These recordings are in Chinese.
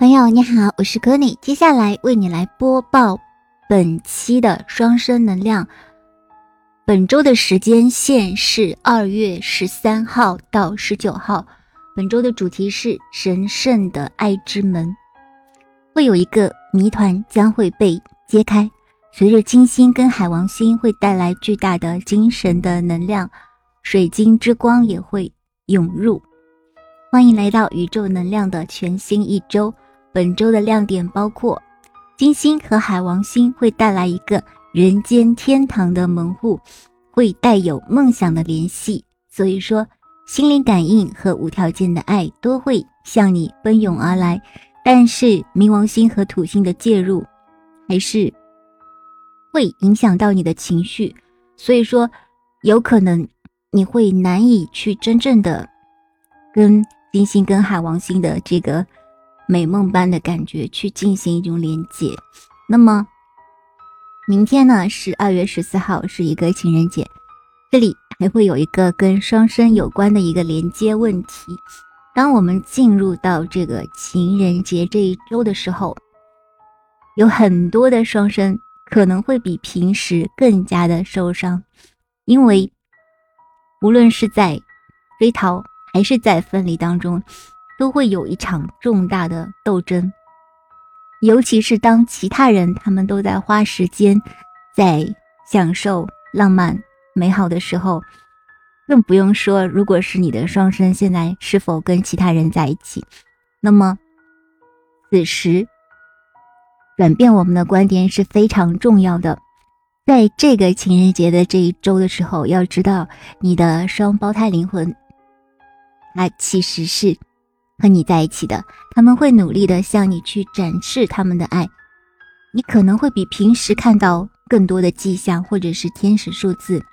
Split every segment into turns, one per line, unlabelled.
朋友你好，我是柯尼，接下来为你来播报本期的双生能量。本周的时间线是二月十三号到十九号，本周的主题是神圣的爱之门，会有一个谜团将会被揭开。随着金星跟海王星会带来巨大的精神的能量，水晶之光也会涌入。欢迎来到宇宙能量的全新一周。本周的亮点包括，金星和海王星会带来一个人间天堂的门户，会带有梦想的联系，所以说心灵感应和无条件的爱都会向你奔涌而来。但是冥王星和土星的介入，还是会影响到你的情绪，所以说有可能你会难以去真正的跟金星跟海王星的这个。美梦般的感觉去进行一种连接。那么，明天呢是二月十四号，是一个情人节，这里还会有一个跟双生有关的一个连接问题。当我们进入到这个情人节这一周的时候，有很多的双生可能会比平时更加的受伤，因为无论是在追逃还是在分离当中。都会有一场重大的斗争，尤其是当其他人他们都在花时间在享受浪漫美好的时候，更不用说如果是你的双生现在是否跟其他人在一起，那么此时转变我们的观点是非常重要的。在这个情人节的这一周的时候，要知道你的双胞胎灵魂，它其实是。和你在一起的，他们会努力的向你去展示他们的爱，你可能会比平时看到更多的迹象，或者是天使数字，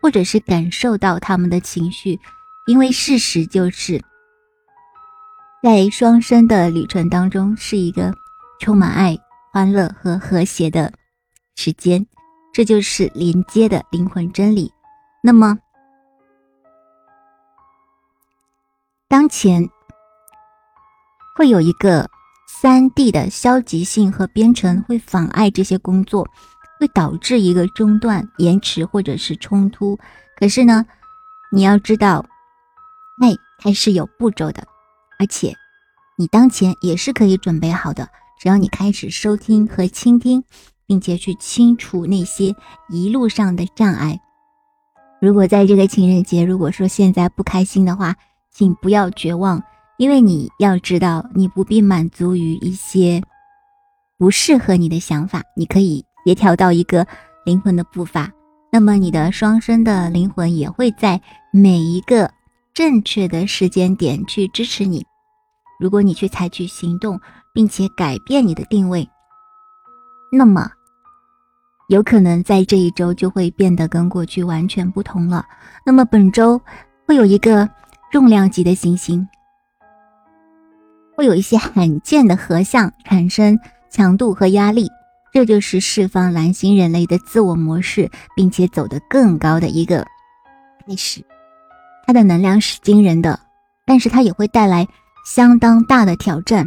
或者是感受到他们的情绪，因为事实就是在双生的旅程当中是一个充满爱、欢乐和和谐的时间，这就是连接的灵魂真理。那么，当前。会有一个三 D 的消极性和编程会妨碍这些工作，会导致一个中断、延迟或者是冲突。可是呢，你要知道，那它是有步骤的，而且你当前也是可以准备好的。只要你开始收听和倾听，并且去清除那些一路上的障碍。如果在这个情人节，如果说现在不开心的话，请不要绝望。因为你要知道，你不必满足于一些不适合你的想法，你可以协调到一个灵魂的步伐。那么，你的双生的灵魂也会在每一个正确的时间点去支持你。如果你去采取行动，并且改变你的定位，那么有可能在这一周就会变得跟过去完全不同了。那么本周会有一个重量级的行星。会有一些罕见的合相产生强度和压力，这就是释放蓝星人类的自我模式，并且走得更高的一个开始。它的能量是惊人的，但是它也会带来相当大的挑战。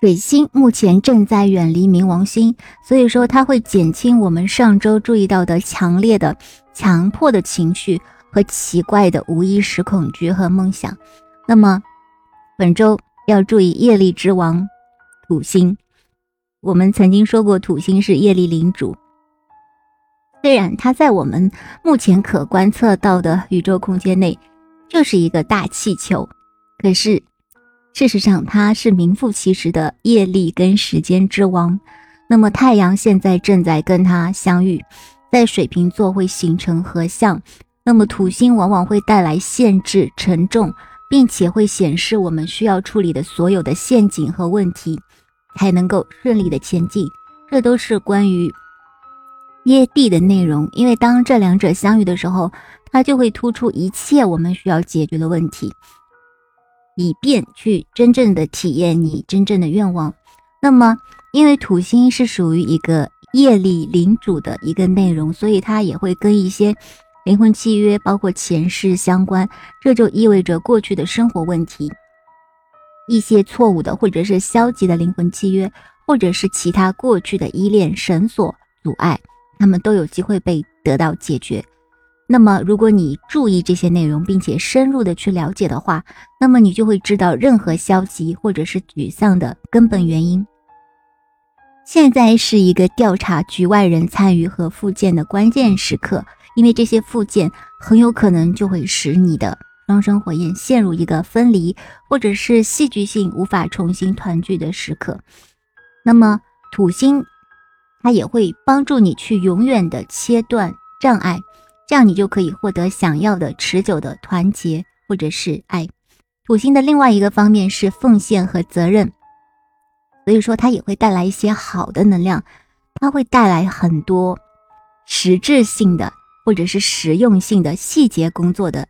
水星目前正在远离冥王星，所以说它会减轻我们上周注意到的强烈的强迫的情绪和奇怪的无意识恐惧和梦想。那么。本周要注意业力之王土星。我们曾经说过，土星是业力领主。虽然它在我们目前可观测到的宇宙空间内就是一个大气球，可是事实上它是名副其实的业力跟时间之王。那么太阳现在正在跟它相遇，在水瓶座会形成合相。那么土星往往会带来限制、沉重。并且会显示我们需要处理的所有的陷阱和问题，才能够顺利的前进。这都是关于耶地的内容。因为当这两者相遇的时候，它就会突出一切我们需要解决的问题，以便去真正的体验你真正的愿望。那么，因为土星是属于一个业力领主的一个内容，所以它也会跟一些。灵魂契约包括前世相关，这就意味着过去的生活问题，一些错误的或者是消极的灵魂契约，或者是其他过去的依恋绳索阻碍，他们都有机会被得到解决。那么，如果你注意这些内容，并且深入的去了解的话，那么你就会知道任何消极或者是沮丧的根本原因。现在是一个调查局外人参与和复健的关键时刻，因为这些附件很有可能就会使你的双生火焰陷入一个分离，或者是戏剧性无法重新团聚的时刻。那么土星，它也会帮助你去永远的切断障碍。这样你就可以获得想要的持久的团结或者是爱。土星的另外一个方面是奉献和责任，所以说它也会带来一些好的能量，它会带来很多实质性的或者是实用性的细节工作的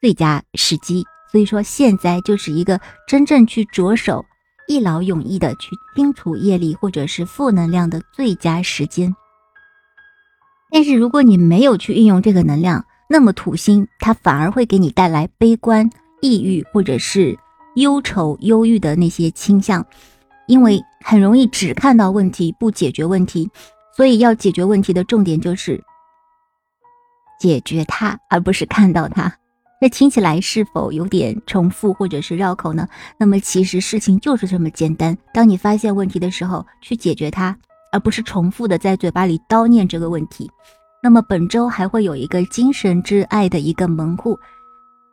最佳时机。所以说现在就是一个真正去着手一劳永逸的去清除业力或者是负能量的最佳时间。但是如果你没有去运用这个能量，那么土星它反而会给你带来悲观、抑郁或者是忧愁、忧郁的那些倾向，因为很容易只看到问题不解决问题，所以要解决问题的重点就是解决它，而不是看到它。这听起来是否有点重复或者是绕口呢？那么其实事情就是这么简单，当你发现问题的时候，去解决它。而不是重复的在嘴巴里叨念这个问题。那么本周还会有一个精神之爱的一个门户，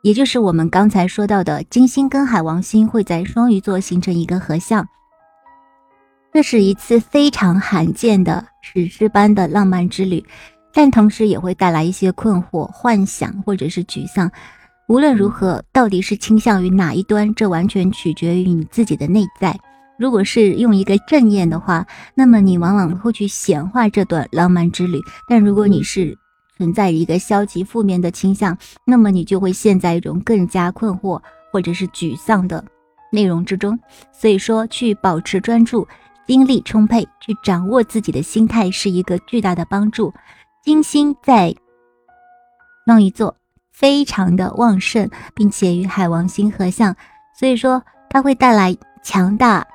也就是我们刚才说到的金星跟海王星会在双鱼座形成一个合相。这是一次非常罕见的史诗般的浪漫之旅，但同时也会带来一些困惑、幻想或者是沮丧。无论如何，到底是倾向于哪一端，这完全取决于你自己的内在。如果是用一个正念的话，那么你往往会去显化这段浪漫之旅；但如果你是存在一个消极负面的倾向，那么你就会陷在一种更加困惑或者是沮丧的内容之中。所以说，去保持专注、精力充沛，去掌握自己的心态是一个巨大的帮助。金星在双鱼座非常的旺盛，并且与海王星合相，所以说它会带来强大。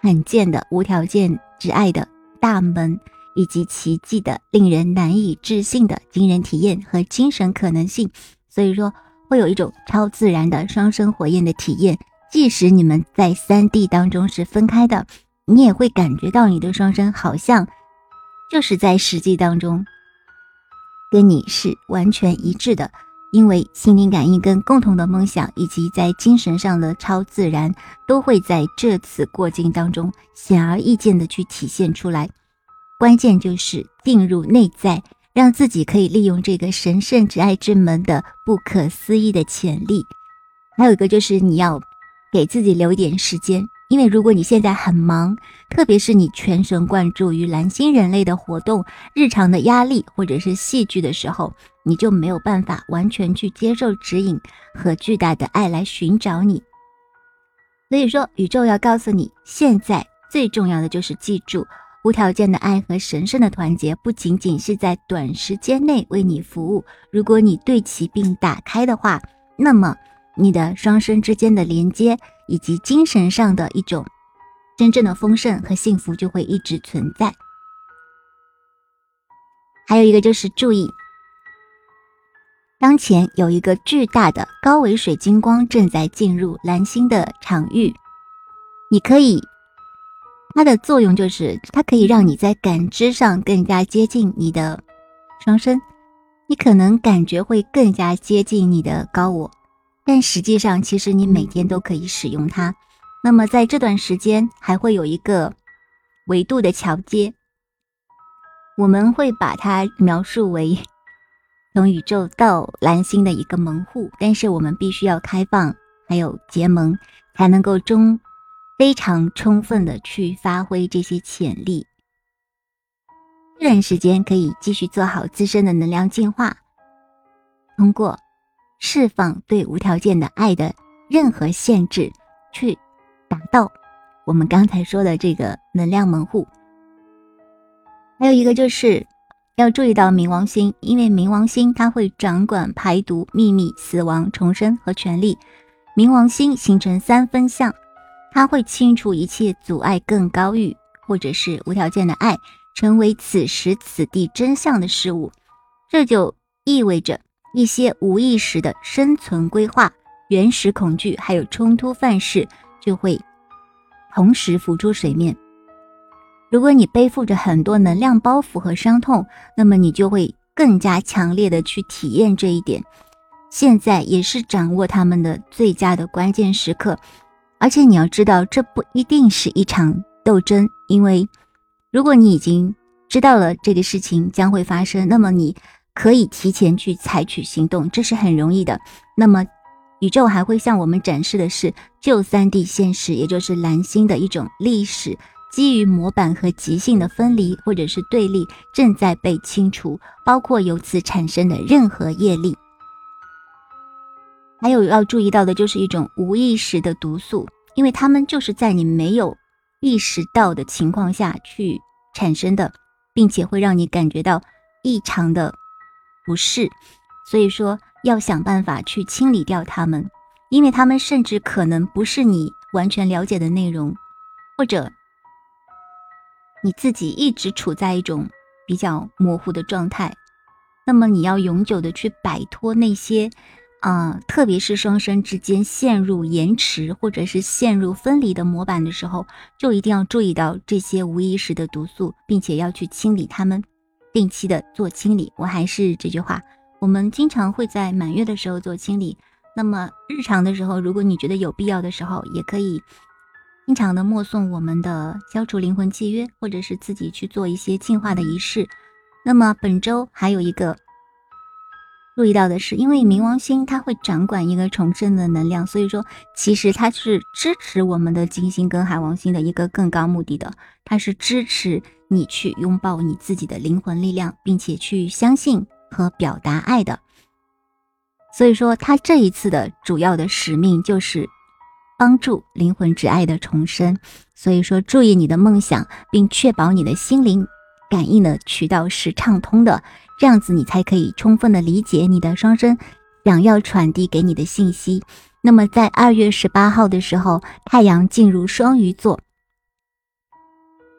罕见的无条件之爱的大门，以及奇迹的令人难以置信的惊人体验和精神可能性，所以说会有一种超自然的双生火焰的体验。即使你们在三 D 当中是分开的，你也会感觉到你的双生好像就是在实际当中跟你是完全一致的。因为心灵感应跟共同的梦想，以及在精神上的超自然，都会在这次过境当中显而易见的去体现出来。关键就是进入内在，让自己可以利用这个神圣之爱之门的不可思议的潜力。还有一个就是你要给自己留一点时间。因为如果你现在很忙，特别是你全神贯注于蓝星人类的活动、日常的压力或者是戏剧的时候，你就没有办法完全去接受指引和巨大的爱来寻找你。所以说，宇宙要告诉你，现在最重要的就是记住，无条件的爱和神圣的团结不仅仅是在短时间内为你服务。如果你对齐并打开的话，那么你的双生之间的连接。以及精神上的一种真正的丰盛和幸福就会一直存在。还有一个就是注意，当前有一个巨大的高维水晶光正在进入蓝星的场域，你可以，它的作用就是它可以让你在感知上更加接近你的双生，你可能感觉会更加接近你的高我。但实际上，其实你每天都可以使用它。那么在这段时间，还会有一个维度的桥接，我们会把它描述为从宇宙到蓝星的一个门户。但是我们必须要开放，还有结盟，才能够中非常充分的去发挥这些潜力。这段时间可以继续做好自身的能量净化，通过。释放对无条件的爱的任何限制，去达到我们刚才说的这个能量门户。还有一个就是要注意到冥王星，因为冥王星它会掌管排毒、秘密、死亡、重生和权力。冥王星形成三分相，它会清除一切阻碍更高欲或者是无条件的爱，成为此时此地真相的事物。这就意味着一些无意识的生存规划、原始恐惧还有冲突范式就会同时浮出水面。如果你背负着很多能量包袱和伤痛，那么你就会更加强烈的去体验这一点。现在也是掌握他们的最佳的关键时刻，而且你要知道，这不一定是一场斗争，因为如果你已经知道了这个事情将会发生，那么你可以提前去采取行动，这是很容易的。那么宇宙还会向我们展示的是旧三 D 现实，也就是蓝星的一种历史。基于模板和即兴的分离或者是对立正在被清除，包括由此产生的任何业力。还有要注意到的就是一种无意识的毒素，因为它们就是在你没有意识到的情况下去产生的，并且会让你感觉到异常的不是。所以说要想办法去清理掉它们，因为它们甚至可能不是你完全了解的内容，或者。你自己一直处在一种比较模糊的状态，那么你要永久的去摆脱那些，啊，特别是双生之间陷入延迟或者是陷入分离的模板的时候，就一定要注意到这些无意识的毒素，并且要去清理它们，定期的做清理。我还是这句话，我们经常会在满月的时候做清理，那么日常的时候，如果你觉得有必要的时候，也可以。经常的默诵我们的消除灵魂契约，或者是自己去做一些净化的仪式。那么本周还有一个注意到的是，因为冥王星它会掌管一个重生的能量，所以说其实它是支持我们的金星跟海王星的一个更高目的的，它是支持你去拥抱你自己的灵魂力量，并且去相信和表达爱的。所以说，它这一次的主要的使命就是。帮助灵魂之爱的重生，所以说注意你的梦想，并确保你的心灵感应的渠道是畅通的，这样子你才可以充分的理解你的双生想要传递给你的信息。那么在二月十八号的时候，太阳进入双鱼座，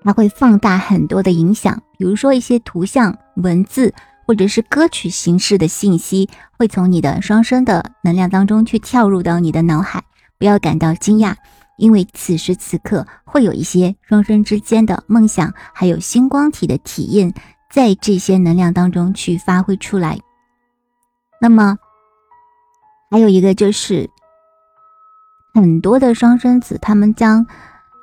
它会放大很多的影响，比如说一些图像、文字或者是歌曲形式的信息，会从你的双生的能量当中去跳入到你的脑海。不要感到惊讶，因为此时此刻会有一些双生之间的梦想，还有星光体的体验，在这些能量当中去发挥出来。那么，还有一个就是，很多的双生子，他们将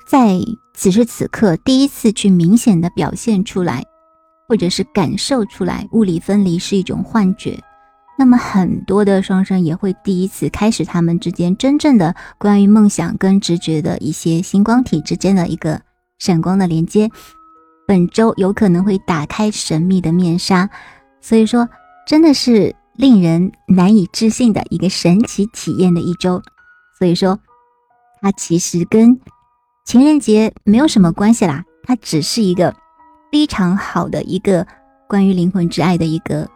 在此时此刻第一次去明显的表现出来，或者是感受出来，物理分离是一种幻觉。那么很多的双生也会第一次开始他们之间真正的关于梦想跟直觉的一些星光体之间的一个闪光的连接。本周有可能会打开神秘的面纱，所以说真的是令人难以置信的一个神奇体验的一周。所以说，它其实跟情人节没有什么关系啦，它只是一个非常好的一个关于灵魂之爱的一个。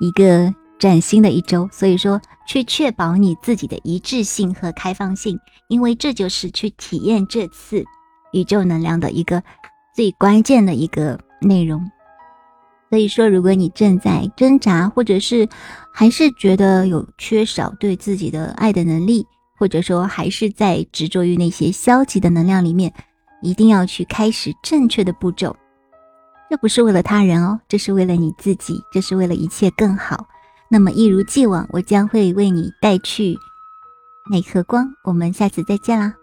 一个崭新的一周，所以说去确保你自己的一致性和开放性，因为这就是去体验这次宇宙能量的一个最关键的一个内容。所以说，如果你正在挣扎，或者是还是觉得有缺少对自己的爱的能力，或者说还是在执着于那些消极的能量里面，一定要去开始正确的步骤。这不是为了他人哦，这是为了你自己，这是为了一切更好。那么一如既往，我将会为你带去那颗光。我们下次再见啦！